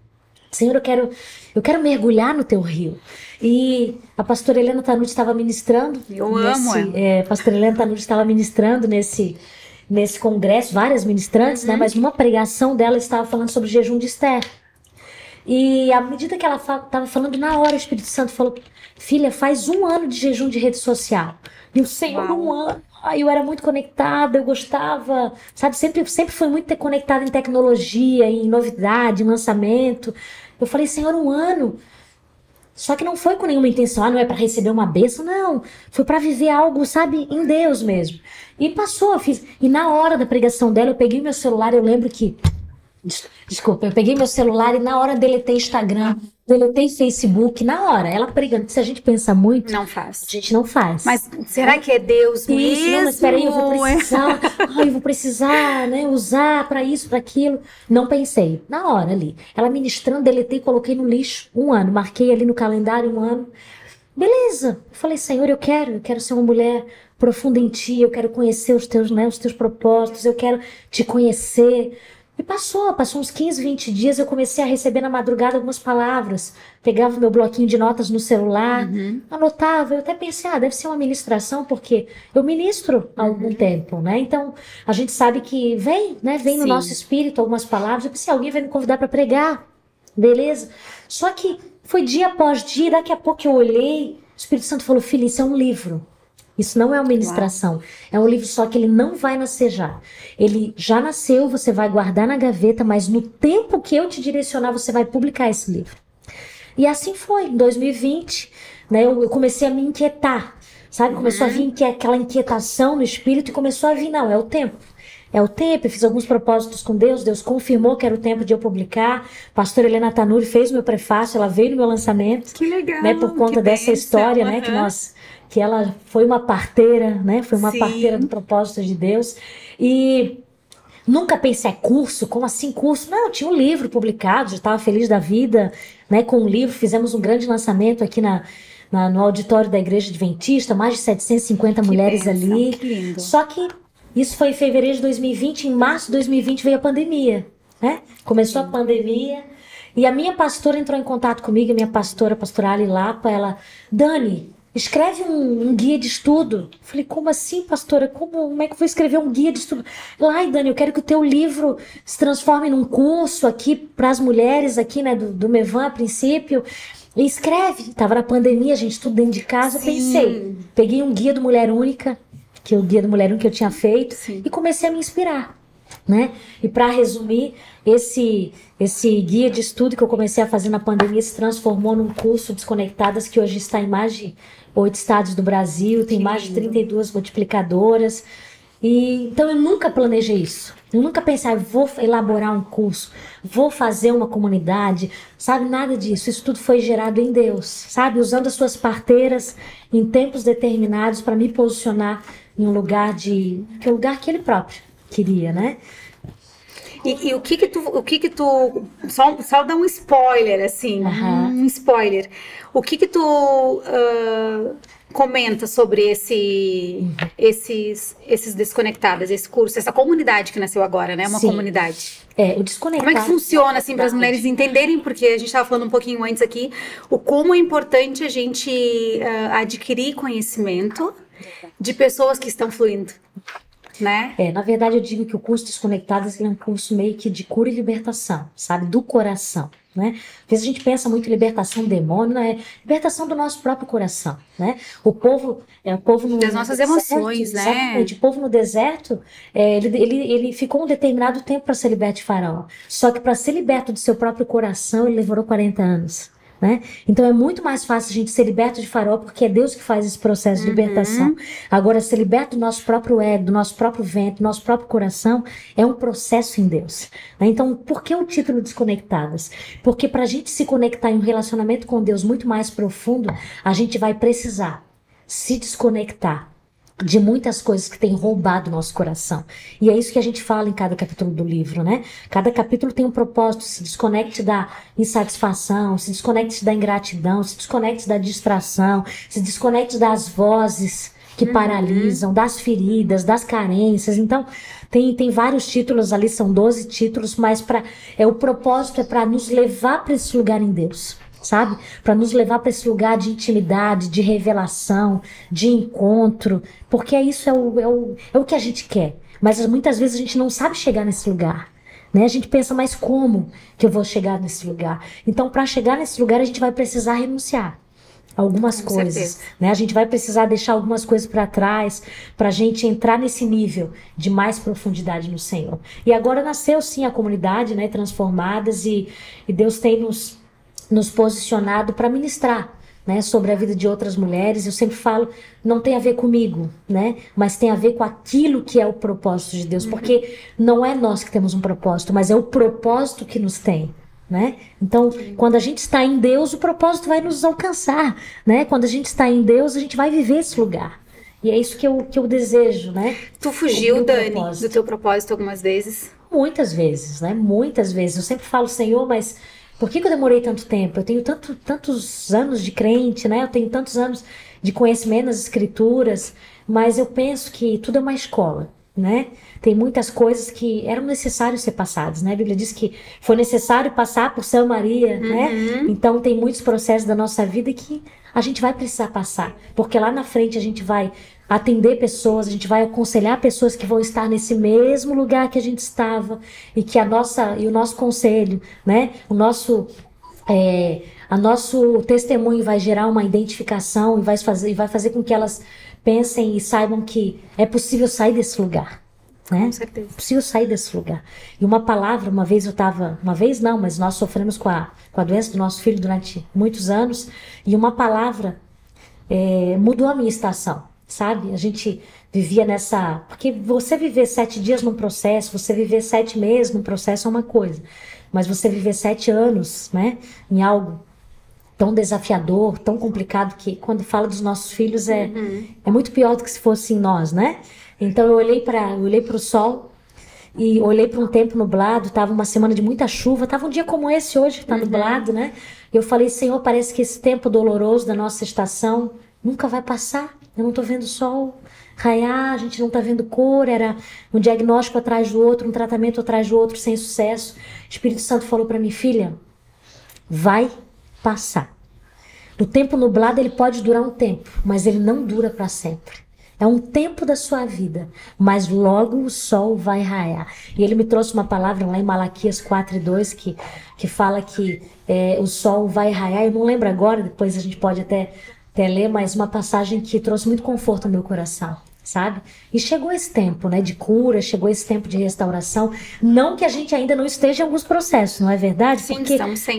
Senhor, eu quero, eu quero mergulhar no teu rio. E a pastora Helena Tanucci estava ministrando. Eu amo ela. É, a pastora Helena Tanucci estava ministrando nesse, nesse congresso, várias ministrantes, Uhum. né? Mas numa pregação dela estava falando sobre o jejum de Esther. E à medida que ela estava falando, na hora o Espírito Santo falou: Filha, faz um ano de jejum de rede social. E o Senhor, Uau. um ano. Eu era muito conectada, eu gostava, sabe? Sempre, sempre fui muito conectada em tecnologia, em novidade, em lançamento. Eu falei, Senhor, um ano. Só que não foi com nenhuma intenção, ah, não é para receber uma bênção, não. Foi para viver algo, sabe, em Deus mesmo. E passou, fiz. E na hora da pregação dela, eu peguei meu celular, eu lembro que. Des- Desculpa, eu peguei meu celular e na hora deletei Instagram, deletei Facebook, na hora. Ela pregando. Se a gente pensa muito, Não a faz. gente não faz. Mas será que é Deus mesmo? Isso, não, mas peraí, eu vou É. precisar. Ai, eu vou precisar, né? Usar pra isso, pra aquilo. Não pensei. Na hora ali. Ela ministrando, deletei, coloquei no lixo. Um ano. Marquei ali no calendário um ano. Beleza. Eu falei, Senhor, eu quero, eu quero ser uma mulher profunda em ti, eu quero conhecer os teus, né, os teus propósitos, eu quero te conhecer. E passou, passou uns 15, 20 dias, eu comecei a receber na madrugada algumas palavras. Pegava meu bloquinho de notas no celular, anotava. Eu até pensei, ah, deve ser uma ministração, porque eu ministro há algum tempo, né? Então, a gente sabe que vem, né? Vem no Sim. nosso espírito algumas palavras. Eu pensei, alguém vai me convidar para pregar. Beleza? Só que foi dia após dia, daqui a pouco eu olhei, o Espírito Santo falou, filha, isso é um livro. Isso não é uma ministração. É um livro só que ele não vai nascer já. Ele já nasceu, você vai guardar na gaveta, mas no tempo que eu te direcionar, você vai publicar esse livro. E assim foi, em 2020, né, eu, eu comecei a me inquietar, sabe? Começou a vir aquela inquietação no espírito e começou a vir, não, é o tempo. É o tempo, eu fiz alguns propósitos com Deus, Deus confirmou que era o tempo de eu publicar. Pastora Helena Tanuri fez meu prefácio, ela veio no meu lançamento Que legal. né, por conta dessa bênção, história, né, que nós que ela foi uma parteira, né, foi uma Sim. parteira do propósito de Deus e nunca pensei é curso, como assim curso? Não, eu tinha um livro publicado, já estava feliz da vida, né, com o livro, fizemos um grande lançamento aqui na, na- no auditório da Igreja Adventista, mais de 750 mulheres bênção, ali. que lindo. Só que isso foi em fevereiro de 2020, em março de 2020 veio a pandemia, né? Começou a pandemia e a minha pastora entrou em contato comigo, a minha pastora, a pastora Ali Lapa, ela, Dani, escreve um, um guia de estudo. Falei, como assim, pastora? Como, como é que eu vou escrever um guia de estudo? Ai, Dani, eu quero que o teu livro se transforme num curso aqui para as mulheres aqui, né, do, do Mevan a princípio. E escreve. Tava na pandemia, a gente tudo dentro de casa. Sim. pensei, peguei um guia do Mulher Única, que é o guia do Mulher Única que eu tinha feito, Sim. e comecei a me inspirar, né? E para resumir, esse esse guia de estudo que eu comecei a fazer na pandemia se transformou num curso Desconectadas que hoje está em mais de oito estados do Brasil, tem mais de lindo. 32 multiplicadoras. E então eu nunca planejei isso. Eu nunca pensei, ah, vou elaborar um curso, vou fazer uma comunidade, sabe? Nada disso. Isso tudo foi gerado em Deus, sabe? Usando as suas parteiras em tempos determinados para me posicionar em um lugar de. que é o lugar que ele próprio queria, né? E, e o que que tu, o que que tu, só, só dá um spoiler, assim, Aham. um spoiler. O que que tu ah, comenta sobre esse, esses, esses desconectadas, esse curso, essa comunidade que nasceu agora, né? Uma Sim. comunidade. É, o desconectado. Como é que funciona, assim, para as mulheres entenderem, porque a gente estava falando um pouquinho antes aqui, o como é importante a gente ah, adquirir conhecimento de pessoas que estão fluindo, né? É, na verdade, eu digo que o curso Desconectadas é um curso meio que de cura e libertação, sabe? Do coração, né? Às vezes a gente pensa muito em libertação do demônio, né? Libertação do nosso próprio coração, né? O povo, é o povo no Das nossas deserto, emoções, né? exatamente. O povo no deserto, é, ele, ele, ele ficou um determinado tempo para ser liberto de Faraó. Só que para ser liberto do seu próprio coração, ele levou 40 anos. Né? Então é muito mais fácil a gente ser liberto de Faraó, porque é Deus que faz esse processo de Uhum. libertação. Agora, ser liberto do nosso próprio ego, do nosso próprio ventre, do nosso próprio coração, é um processo em Deus. né? Então, por que o título Desconectadas? Porque para a gente se conectar em um relacionamento com Deus muito mais profundo, a gente vai precisar se desconectar de muitas coisas que têm roubado nosso coração. E é isso que a gente fala em cada capítulo do livro, né? Cada capítulo tem um propósito, se desconecte da insatisfação, se desconecte da ingratidão, se desconecte da distração, se desconecte das vozes que uhum. paralisam, das feridas, das carências. Então, tem, tem vários títulos ali, são 12 títulos, mas para é o propósito é para nos levar para esse lugar em Deus sabe? Para nos levar para esse lugar de intimidade, de revelação, de encontro, porque isso é o, é o, é o que a gente quer. Mas muitas vezes a gente não sabe chegar nesse lugar. Né? A gente pensa, mas como que eu vou chegar nesse lugar? Então, para chegar nesse lugar, a gente vai precisar renunciar algumas Com coisas, né? A gente vai precisar deixar algumas coisas para trás para a gente entrar nesse nível de mais profundidade no Senhor. E agora nasceu sim a comunidade, né? Transformadas e, e Deus tem nos nos posicionado para ministrar. Né, sobre a vida de outras mulheres, eu sempre falo, não tem a ver comigo, né, mas tem a ver com aquilo que é o propósito de Deus, porque não é nós que temos um propósito, mas é o propósito que nos tem, né? Então, quando a gente está em Deus, o propósito vai nos alcançar, né? Quando a gente está em Deus, a gente vai viver esse lugar. E é isso que eu, que eu desejo, né? Tu fugiu, Dani, propósito. do teu propósito algumas vezes? Muitas vezes, né? Muitas vezes. Eu sempre falo, Senhor, mas por que, que, eu demorei tanto tempo? Eu tenho tanto, tantos anos de crente, né? Eu tenho tantos anos de conhecimento nas escrituras, mas eu penso que tudo é uma escola, né? Tem muitas coisas que eram necessárias ser passadas, né? A Bíblia diz que foi necessário passar por São Maria, né? uhum. né? Então tem muitos processos da nossa vida que a gente vai precisar passar, porque lá na frente a gente vai atender pessoas, a gente vai aconselhar pessoas que vão estar nesse mesmo lugar que a gente estava e que a nossa e o nosso conselho, né, o nosso é, a nosso testemunho vai gerar uma identificação e vai fazer e vai fazer com que elas pensem e saibam que é possível sair desse lugar. Né? Com certeza. É possível sair desse lugar. E uma palavra, uma vez eu estava, uma vez não, mas nós sofremos com a, com a doença do nosso filho durante muitos anos, e uma palavra é, mudou a minha estação sabe? A gente vivia nessa. Porque você viver sete dias num processo, você viver sete meses num processo é uma coisa. Mas você viver sete anos, né, em algo tão desafiador, tão complicado, que quando fala dos nossos filhos é, uhum. é muito pior do que se fosse em nós, né? Então eu olhei para olhei para o sol e olhei para um tempo nublado, tava uma semana de muita chuva, tava um dia como esse hoje, que tá uhum. nublado, né? Eu falei, Senhor, parece que esse tempo doloroso da nossa estação nunca vai passar. Eu não tô vendo sol raiar, a gente não tá vendo cor, era um diagnóstico atrás do outro, um tratamento atrás do outro, sem sucesso. O Espírito Santo falou para mim, filha, vai passar. O tempo nublado ele pode durar um tempo, mas ele não dura para sempre. É um tempo da sua vida, mas logo o sol vai raiar. E ele me trouxe uma palavra lá em Malaquias 4 e 2 que, que fala que é, o sol vai raiar. Eu não lembro agora, depois a gente pode até até ler, mas uma passagem que trouxe muito conforto ao meu coração, sabe? E chegou esse tempo, né, de cura, chegou esse tempo de restauração. Não que a gente ainda não esteja em alguns processos, não é verdade? Sim, Porque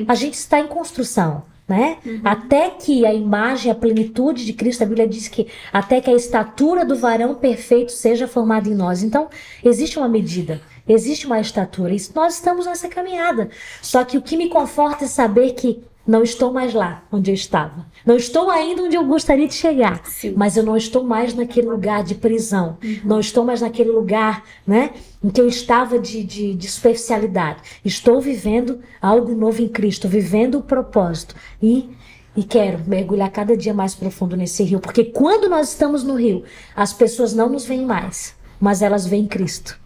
a gente está em construção. Né? Uhum. Até que a imagem, a plenitude de Cristo, a Bíblia diz que até que a estatura do varão perfeito seja formada em nós. Então, existe uma medida, existe uma estatura, e nós estamos nessa caminhada. Só que o que me conforta é saber que não estou mais lá onde eu estava. Não estou ainda onde eu gostaria de chegar. Sim. Mas eu não estou mais naquele lugar de prisão. Uhum. Não estou mais naquele lugar, né? Em que eu estava de, de, de superficialidade. Estou vivendo algo novo em Cristo, vivendo o propósito. E, e quero mergulhar cada dia mais profundo nesse rio. Porque quando nós estamos no rio, as pessoas não nos veem mais, mas elas veem Cristo.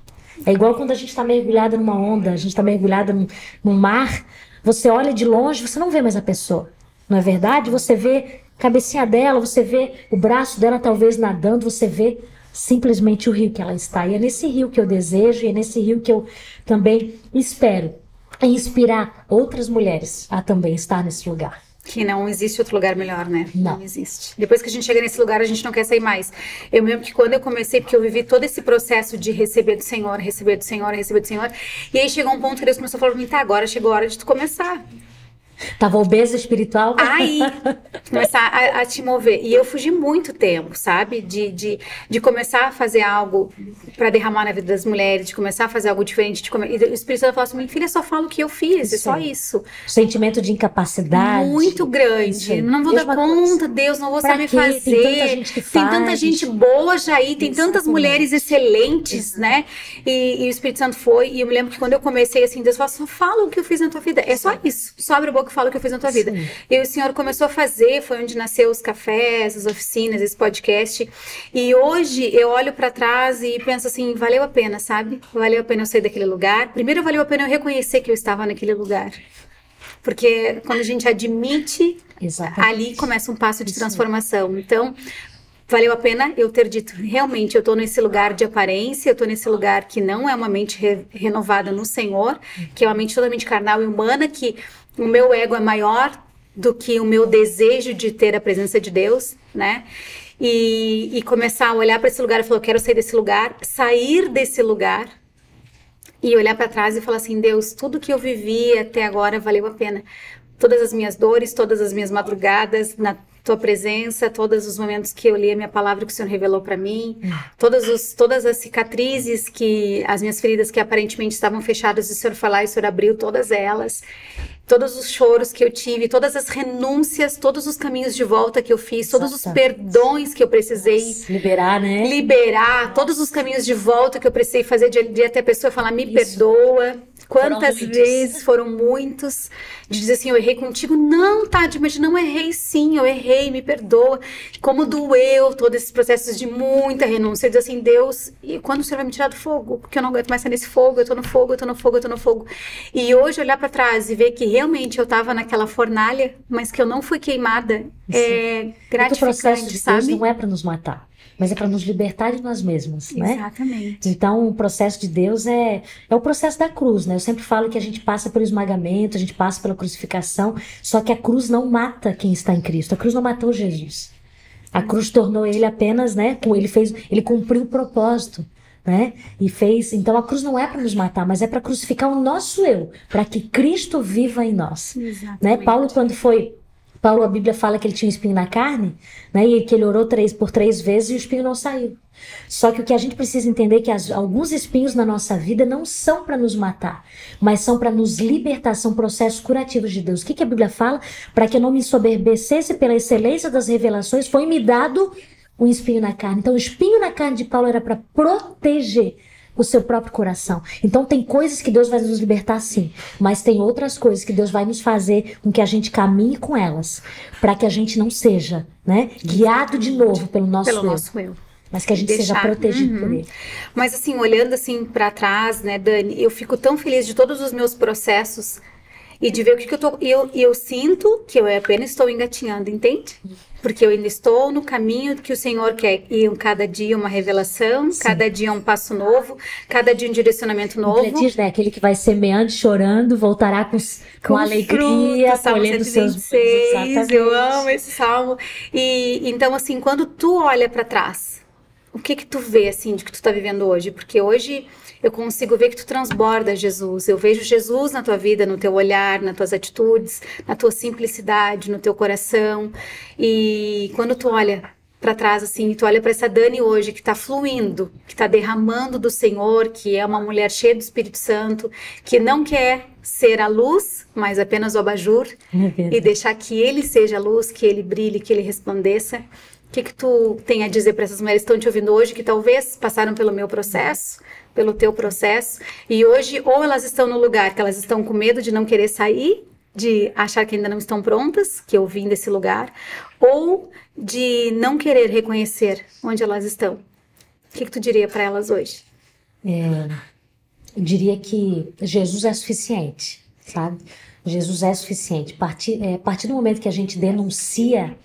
É igual quando a gente está mergulhada numa onda, a gente está mergulhada num mar você olha de longe, você não vê mais a pessoa. Não é verdade? Você vê a cabecinha dela, você vê o braço dela talvez nadando, você vê simplesmente o rio que ela está. E é nesse rio que eu desejo e é nesse rio que eu também espero inspirar outras mulheres a também estar nesse lugar. Que não existe outro lugar melhor, né? Não. não. existe. Depois que a gente chega nesse lugar, a gente não quer sair mais. Eu lembro que quando eu comecei, porque eu vivi todo esse processo de receber do Senhor, receber do Senhor, receber do Senhor, e aí chegou um ponto que Deus começou a falar pra mim, tá, agora chegou a hora de tu começar. Tava obesa espiritual? Aí, começar a, a, te mover. E eu fugi muito tempo, sabe? De, de, de começar a fazer algo para derramar na vida das mulheres, de começar a fazer algo diferente. De come... E o Espírito Santo falou assim: minha filha, só fala o que eu fiz, é só isso. Sentimento de incapacidade. Muito grande. Não vou dar conta, coisa. Deus, não vou pra saber quê? fazer. Tem tanta gente que faz. Tem tanta gente boa já aí, tem Exatamente. tantas mulheres excelentes, né? E, e, o Espírito Santo foi. E eu me lembro que quando eu comecei assim, Deus falou: só fala o que eu fiz na tua vida. É só isso. Só abre a boca que fala o que eu fiz na tua Sim. vida. E o Senhor começou a fazer, foi onde nasceu os cafés, as oficinas, esse podcast. E hoje eu olho para trás e penso assim, valeu a pena, sabe? Valeu a pena eu sair daquele lugar. Primeiro valeu a pena eu reconhecer que eu estava naquele lugar. Porque quando a gente admite, Exatamente. ali começa um passo de transformação. Então, valeu a pena eu ter dito, realmente, eu estou nesse lugar de aparência, eu estou nesse lugar que não é uma mente re renovada no Senhor, que é uma mente totalmente carnal e humana, que o meu ego é maior do que o meu desejo de ter a presença de Deus, né? E, e começar a olhar para esse lugar e falar, eu quero sair desse lugar, sair desse lugar e olhar para trás e falar assim, Deus, tudo que eu vivi até agora valeu a pena. Todas as minhas dores, todas as minhas madrugadas na tua presença, todos os momentos que eu li a minha palavra que o Senhor revelou para mim, os, todas as cicatrizes que as minhas feridas que aparentemente estavam fechadas, o Senhor falar e o Senhor abriu todas elas todos os choros que eu tive, todas as renúncias, todos os caminhos de volta que eu fiz, todos os perdões que eu precisei liberar, né? Liberar, todos os caminhos de volta que eu precisei fazer de, de até a pessoa falar me Isso. perdoa. Quantas foram vezes foram muitos de dizer assim, eu errei contigo. Não, Tati, mas não errei sim, eu errei, me perdoa. Como doeu todos esses processos de muita renúncia. Dizer assim, Deus, e quando o Senhor vai me tirar do fogo? Porque eu não aguento mais estar nesse fogo, eu tô no fogo, eu tô no fogo, eu tô no fogo. E hoje olhar para trás e ver que realmente eu estava naquela fornalha, mas que eu não fui queimada, Sim. é gratificante, o processo de sabe? Deus não é para nos matar mas é para nos libertar de nós mesmos, né? Exatamente. Então, o processo de Deus é, é o processo da cruz, né? Eu sempre falo que a gente passa pelo esmagamento, a gente passa pela crucificação, só que a cruz não mata quem está em Cristo. A cruz não matou Jesus. A cruz tornou ele apenas, né? Ele fez, ele cumpriu o propósito né? E fez. Então a cruz não é para nos matar, mas é para crucificar o nosso eu, para que Cristo viva em nós. Exatamente. Né? Paulo, quando foi. Paulo, a Bíblia fala que ele tinha um espinho na carne, né? E que ele orou três, por três vezes e o espinho não saiu. Só que o que a gente precisa entender é que as, alguns espinhos na nossa vida não são para nos matar, mas são para nos libertar, são processos curativos de Deus. O que, que a Bíblia fala? Para que eu não me soberbecesse pela excelência das revelações, foi me dado um espinho na carne. Então, o espinho na carne de Paulo era para proteger o seu próprio coração. Então, tem coisas que Deus vai nos libertar sim, mas tem outras coisas que Deus vai nos fazer com que a gente caminhe com elas, para que a gente não seja, né, guiado de novo pelo nosso pelo eu. Nosso eu. Mas que a gente Deixar. seja protegido uhum. por ele. Mas assim, olhando assim para trás, né, Dani, eu fico tão feliz de todos os meus processos e de ver o que, que eu tô. Eu, eu sinto que eu apenas estou engatinhando, entende? Porque eu ainda estou no caminho que o Senhor quer. E cada dia uma revelação, Sim. cada dia um passo novo, cada dia um direcionamento novo. Diz, né? Aquele que vai semeando, chorando, voltará com, com, com alegria, fruto, colhendo seus 26, Eu amo esse salmo. E então, assim, quando tu olha para trás, o que que tu vê, assim, de que tu está vivendo hoje? Porque hoje eu consigo ver que tu transborda Jesus. Eu vejo Jesus na tua vida, no teu olhar, nas tuas atitudes, na tua simplicidade, no teu coração. E quando tu olha para trás assim, tu olha para essa Dani hoje que está fluindo, que está derramando do Senhor, que é uma mulher cheia do Espírito Santo, que não quer ser a luz, mas apenas o abajur é e deixar que ele seja a luz, que ele brilhe, que ele resplandeça. O que, que tu tem a dizer para essas mulheres que estão te ouvindo hoje, que talvez passaram pelo meu processo, pelo teu processo, e hoje ou elas estão no lugar que elas estão com medo de não querer sair, de achar que ainda não estão prontas, que eu vim desse lugar, ou de não querer reconhecer onde elas estão. O que, que tu diria para elas hoje? É, eu diria que Jesus é suficiente, sabe? Jesus é suficiente. Partir, é, a partir do momento que a gente denuncia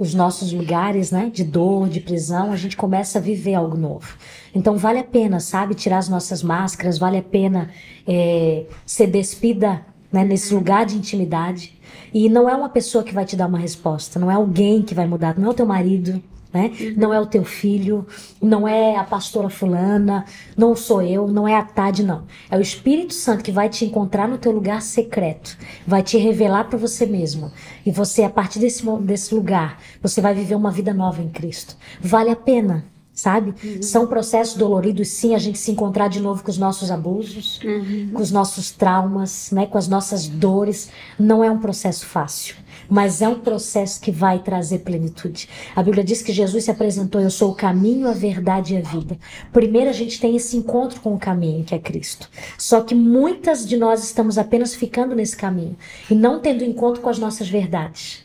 os nossos lugares, né, de dor, de prisão, a gente começa a viver algo novo. Então vale a pena, sabe, tirar as nossas máscaras, vale a pena é, ser despida né, nesse lugar de intimidade. E não é uma pessoa que vai te dar uma resposta, não é alguém que vai mudar, não é o teu marido, Né? Uhum. Não é o teu filho, não é a pastora fulana, não sou eu, não é a Tade, não. É o Espírito Santo que vai te encontrar no teu lugar secreto, vai te revelar para você mesmo. E você, a partir desse, desse lugar, você vai viver uma vida nova em Cristo. Vale a pena sabe? Uhum. São processos doloridos, sim, a gente se encontrar de novo com os nossos abusos, uhum. com os nossos traumas, né, com as nossas dores. Não é um processo fácil, mas é um processo que vai trazer plenitude. A Bíblia diz que Jesus se apresentou: Eu sou o caminho, a verdade e a vida. Primeiro a gente tem esse encontro com o caminho, que é Cristo. Só que muitas de nós estamos apenas ficando nesse caminho e não tendo encontro com as nossas verdades.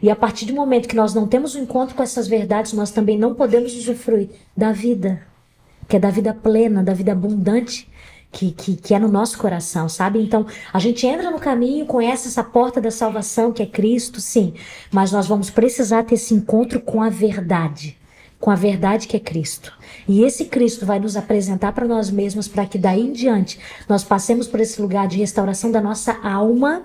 E a partir do momento que nós não temos o um encontro com essas verdades, nós também não podemos usufruir da vida, que é da vida plena, da vida abundante que, que, que, é no nosso coração, sabe? Então, a gente entra no caminho, conhece essa porta da salvação que é Cristo, sim, mas nós vamos precisar ter esse encontro com a verdade, com a verdade que é Cristo. E esse Cristo vai nos apresentar para nós mesmos, para que daí em diante nós passemos por esse lugar de restauração da nossa alma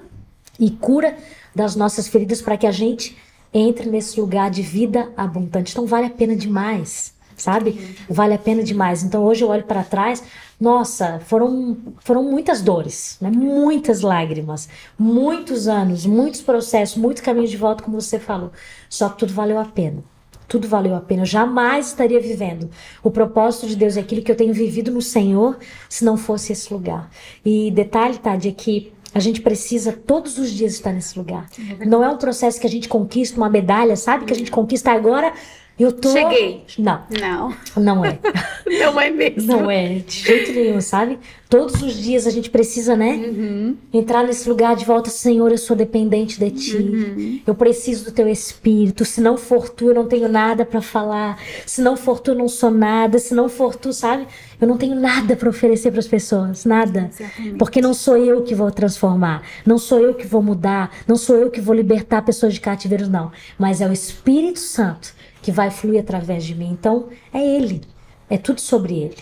e cura das nossas feridas para que a gente entre nesse lugar de vida abundante. Então vale a pena demais, sabe? Vale a pena demais. Então hoje eu olho para trás, nossa, foram foram muitas dores, né? Muitas lágrimas, muitos anos, muitos processos, muitos caminhos de volta, como você falou. Só que tudo valeu a pena. Tudo valeu a pena. Eu jamais estaria vivendo. O propósito de Deus é aquilo que eu tenho vivido no Senhor, se não fosse esse lugar. E detalhe, tá, de que a gente precisa todos os dias estar nesse lugar. É não é um processo que a gente conquista uma medalha, sabe? Que a gente conquista agora. Eu tô. Cheguei. Não. Não. Não é. não é mesmo. Não é, de jeito nenhum, sabe? Todos os dias a gente precisa, né? Uhum. Entrar nesse lugar de volta, Senhor, eu sou dependente de Ti. Uhum. Eu preciso do Teu Espírito. Se não for Tu, eu não tenho nada para falar. Se não for Tu, eu não sou nada. Se não for Tu, sabe? Eu não tenho nada para oferecer para as pessoas, nada. Exatamente. Porque não sou eu que vou transformar, não sou eu que vou mudar, não sou eu que vou libertar pessoas de cativeiro, não. Mas é o Espírito Santo que vai fluir através de mim. Então, é Ele. É tudo sobre Ele.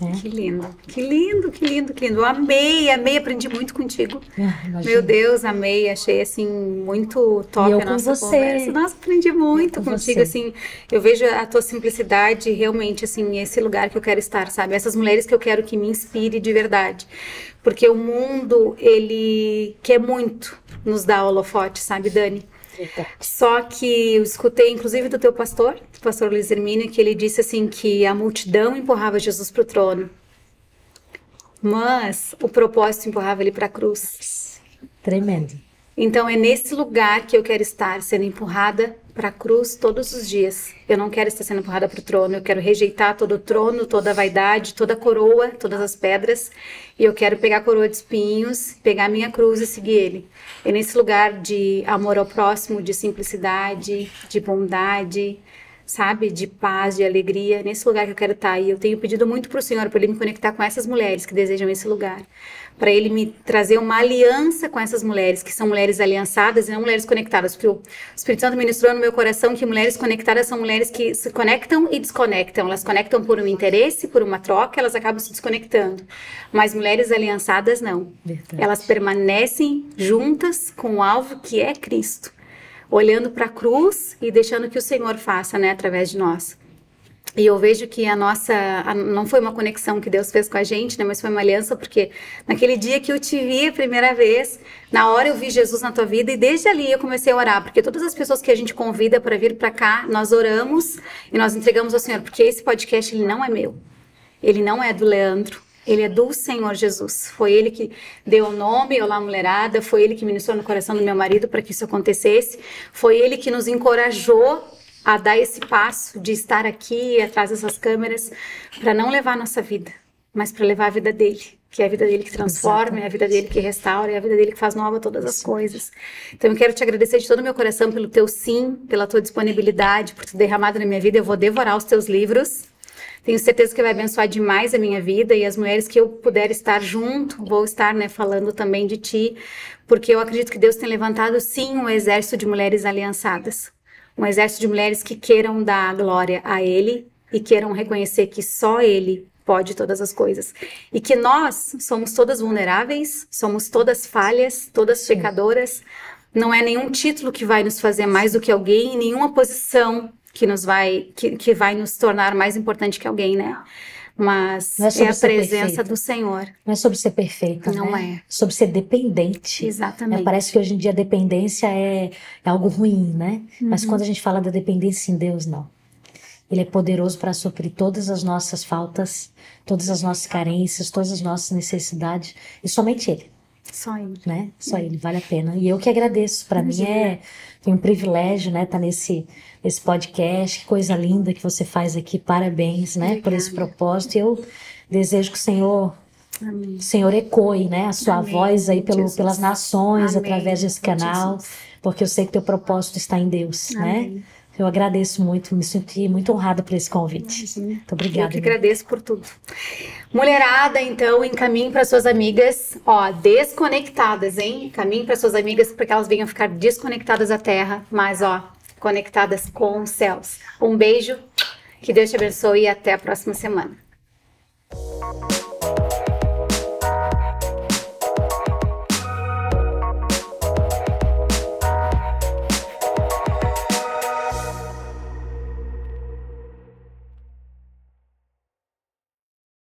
É. Que lindo, que lindo, que lindo, que lindo. Eu amei, amei, aprendi muito contigo. Ah, Meu Deus, amei, achei assim muito top a nossa você. conversa. Nossa, aprendi muito com contigo, você. assim. Eu vejo a tua simplicidade realmente assim, esse lugar que eu quero estar, sabe? Essas mulheres que eu quero que me inspire de verdade. Porque o mundo, ele quer muito nos dar holofote, sabe, Dani? Só que eu escutei, inclusive, do teu pastor, do pastor Luiz Hermínio, que ele disse assim que a multidão empurrava Jesus para o trono, mas o propósito empurrava ele para a cruz. Tremendo. Então é nesse lugar que eu quero estar, sendo empurrada para a cruz todos os dias. Eu não quero estar sendo empurrada para o trono, eu quero rejeitar todo o trono, toda a vaidade, toda a coroa, todas as pedras, e eu quero pegar a coroa de espinhos, pegar a minha cruz e seguir ele. É nesse lugar de amor ao próximo, de simplicidade, de bondade, sabe, de paz, de alegria, nesse lugar que eu quero estar. E eu tenho pedido muito para o Senhor para ele me conectar com essas mulheres que desejam esse lugar para ele me trazer uma aliança com essas mulheres, que são mulheres aliançadas e não mulheres conectadas, porque o Espírito Santo ministrou no meu coração que mulheres conectadas são mulheres que se conectam e desconectam. Elas conectam por um interesse, por uma troca, elas acabam se desconectando. Mas mulheres aliançadas não. Verdade. Elas permanecem juntas com o alvo que é Cristo, olhando para a cruz e deixando que o Senhor faça, né, através de nós. E eu vejo que a nossa, a, não foi uma conexão que Deus fez com a gente, né, mas foi uma aliança, porque naquele dia que eu te vi a primeira vez, na hora eu vi Jesus na tua vida e desde ali eu comecei a orar, porque todas as pessoas que a gente convida para vir para cá, nós oramos e nós entregamos ao Senhor, porque esse podcast ele não é meu, ele não é do Leandro, ele é do Senhor Jesus. Foi ele que deu o nome Olá Mulherada, foi ele que ministrou no coração do meu marido para que isso acontecesse, foi ele que nos encorajou a dar esse passo de estar aqui atrás dessas câmeras para não levar a nossa vida, mas para levar a vida dele, que é a vida dele que transforma, Exatamente. é a vida dele que restaura, é a vida dele que faz nova todas as coisas. Então eu quero te agradecer de todo o meu coração pelo teu sim, pela tua disponibilidade, por ter derramado na minha vida. Eu vou devorar os teus livros. Tenho certeza que vai abençoar demais a minha vida e as mulheres que eu puder estar junto, vou estar, né, falando também de ti, porque eu acredito que Deus tem levantado sim um exército de mulheres aliançadas um exército de mulheres que queiram dar glória a Ele e queiram reconhecer que só Ele pode todas as coisas. E que nós somos todas vulneráveis, somos todas falhas, todas pecadoras. Não é nenhum título que vai nos fazer mais do que alguém, nenhuma posição que nos vai que, que vai nos tornar mais importante que alguém, né? Mas Não é é, a presença perfeita. do Senhor. Não é sobre ser perfeita, Não né? é. Sobre ser dependente. Exatamente. Parece que hoje em dia a dependência é, é algo ruim, né? Mas Uhum. quando a gente fala da dependência em Deus, não. Ele é poderoso para suprir todas as nossas faltas, todas as nossas carências, todas as nossas necessidades. E somente Ele, Só ele. né? Só Ele vale a pena. E eu que agradeço. Para mim é foi um privilégio, né? Estar nesse, nesse podcast. Que coisa linda que você faz aqui. Parabéns, né? Por esse propósito. E eu desejo que o Senhor Amém. Senhor ecoe, né, a sua Amém, voz aí pelo, Jesus. pelas nações Amém, através desse canal, Jesus. porque eu sei que teu propósito está em Deus, né? Eu agradeço muito, me senti muito honrada por esse convite. Imagina. Muito Eu obrigada. que irmã. agradeço por tudo. Mulherada, então, encaminhe para suas amigas, ó, desconectadas, hein? Caminhe para suas amigas para que elas venham ficar desconectadas da terra, mas ó, conectadas com os céus. Um beijo, que Deus te abençoe e até a próxima semana.